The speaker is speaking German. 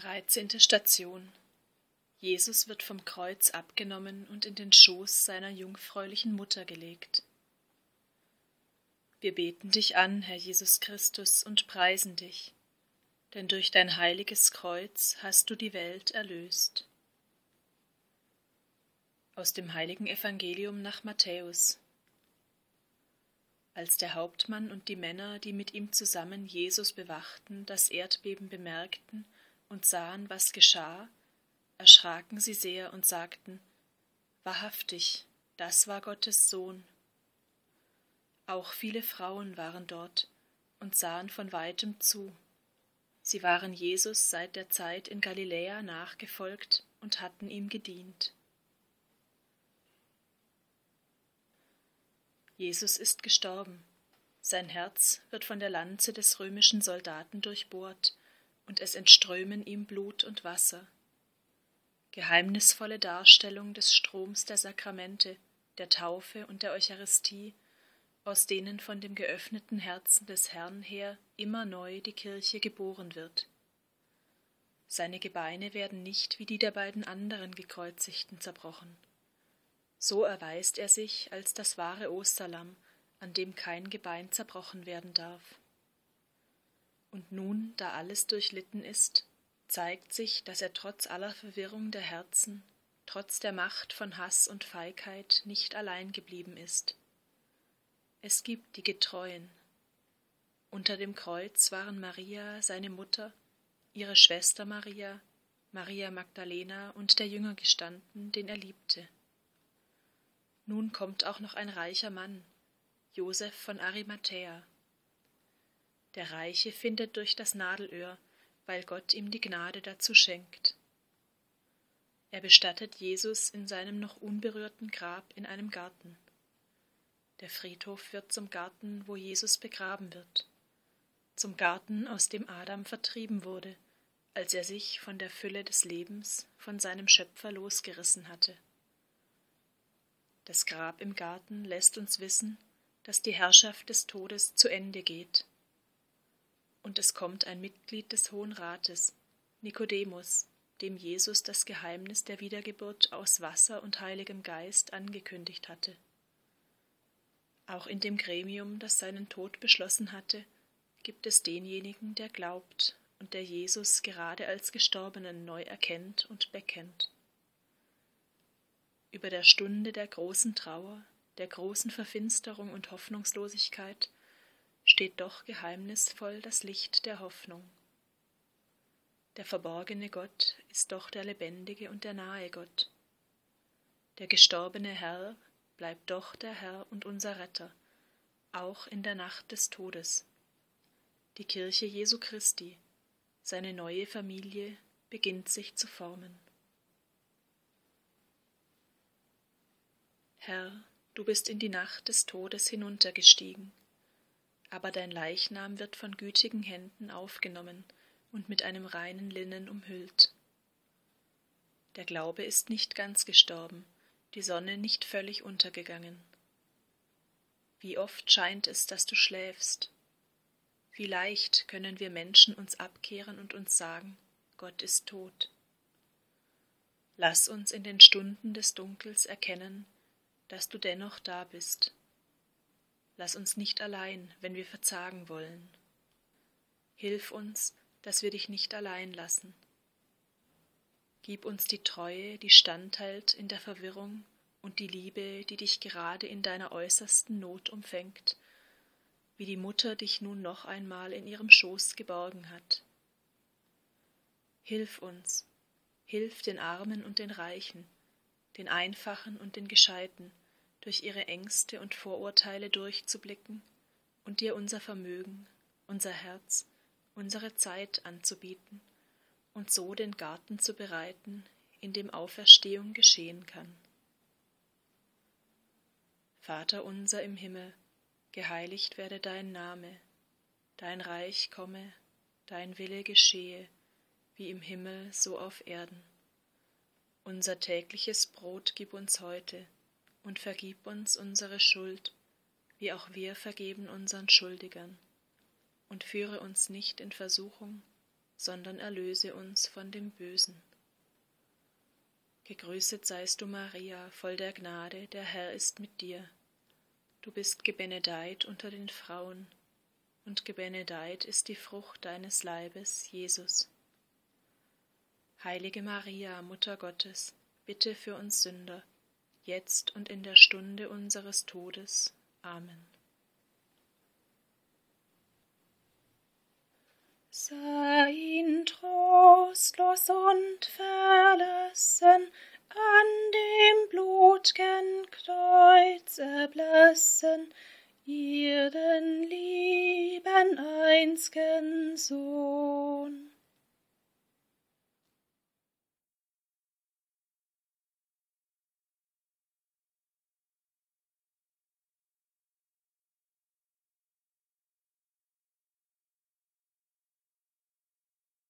Dreizehnte Station Jesus wird vom Kreuz abgenommen und in den Schoß seiner jungfräulichen Mutter gelegt. Wir beten dich an, Herr Jesus Christus, und preisen dich, denn durch dein heiliges Kreuz hast du die Welt erlöst. Aus dem heiligen Evangelium nach Matthäus Als der Hauptmann und die Männer, die mit ihm zusammen Jesus bewachten, das Erdbeben bemerkten und sahen, was geschah, erschraken sie sehr und sagten, Wahrhaftig, das war Gottes Sohn. Auch viele Frauen waren dort und sahen von weitem zu. Sie waren Jesus seit der Zeit in Galiläa nachgefolgt und hatten ihm gedient. Jesus ist gestorben. Sein Herz wird von der Lanze des römischen Soldaten durchbohrt, und es entströmen ihm Blut und Wasser. Geheimnisvolle Darstellung des Stroms der Sakramente, der Taufe und der Eucharistie, aus denen von dem geöffneten Herzen des Herrn her immer neu die Kirche geboren wird. Seine Gebeine werden nicht wie die der beiden anderen Gekreuzigten zerbrochen. So erweist er sich als das wahre Osterlamm, an dem kein Gebein zerbrochen werden darf. Und nun, da alles durchlitten ist, zeigt sich, dass er trotz aller Verwirrung der Herzen, trotz der Macht von Hass und Feigheit nicht allein geblieben ist. Es gibt die Getreuen. Unter dem Kreuz waren Maria, seine Mutter, ihre Schwester Maria, Maria Magdalena und der Jünger gestanden, den er liebte. Nun kommt auch noch ein reicher Mann, Josef von Arimathäa. Der Reiche findet durch das Nadelöhr, weil Gott ihm die Gnade dazu schenkt. Er bestattet Jesus in seinem noch unberührten Grab in einem Garten. Der Friedhof wird zum Garten, wo Jesus begraben wird, zum Garten, aus dem Adam vertrieben wurde, als er sich von der Fülle des Lebens, von seinem Schöpfer losgerissen hatte. Das Grab im Garten lässt uns wissen, dass die Herrschaft des Todes zu Ende geht und es kommt ein Mitglied des Hohen Rates, Nikodemus, dem Jesus das Geheimnis der Wiedergeburt aus Wasser und Heiligem Geist angekündigt hatte. Auch in dem Gremium, das seinen Tod beschlossen hatte, gibt es denjenigen, der glaubt und der Jesus gerade als Gestorbenen neu erkennt und bekennt. Über der Stunde der großen Trauer, der großen Verfinsterung und Hoffnungslosigkeit steht doch geheimnisvoll das Licht der Hoffnung. Der verborgene Gott ist doch der lebendige und der nahe Gott. Der gestorbene Herr bleibt doch der Herr und unser Retter, auch in der Nacht des Todes. Die Kirche Jesu Christi, seine neue Familie, beginnt sich zu formen. Herr, du bist in die Nacht des Todes hinuntergestiegen aber dein Leichnam wird von gütigen Händen aufgenommen und mit einem reinen Linnen umhüllt. Der Glaube ist nicht ganz gestorben, die Sonne nicht völlig untergegangen. Wie oft scheint es, dass du schläfst. Wie leicht können wir Menschen uns abkehren und uns sagen, Gott ist tot. Lass uns in den Stunden des Dunkels erkennen, dass du dennoch da bist Lass uns nicht allein, wenn wir verzagen wollen. Hilf uns, dass wir dich nicht allein lassen. Gib uns die Treue, die standhält in der Verwirrung und die Liebe, die dich gerade in deiner äußersten Not umfängt, wie die Mutter dich nun noch einmal in ihrem Schoß geborgen hat. Hilf uns, hilf den Armen und den Reichen, den Einfachen und den Gescheiten, durch ihre Ängste und Vorurteile durchzublicken und dir unser Vermögen, unser Herz, unsere Zeit anzubieten und so den Garten zu bereiten, in dem Auferstehung geschehen kann. Vater unser im Himmel, geheiligt werde dein Name, dein Reich komme, dein Wille geschehe, wie im Himmel so auf Erden. Unser tägliches Brot gib uns heute, und vergib uns unsere Schuld, wie auch wir vergeben unseren Schuldigern. Und führe uns nicht in Versuchung, sondern erlöse uns von dem Bösen. Gegrüßet seist du, Maria, voll der Gnade, der Herr ist mit dir. Du bist gebenedeit unter den Frauen, und gebenedeit ist die Frucht deines Leibes, Jesus. Heilige Maria, Mutter Gottes, bitte für uns Sünder, jetzt und in der Stunde unseres Todes. Amen. Sein trostlos und verlassen, an dem blutgen Kreuz erblassen, ihren Lieben einst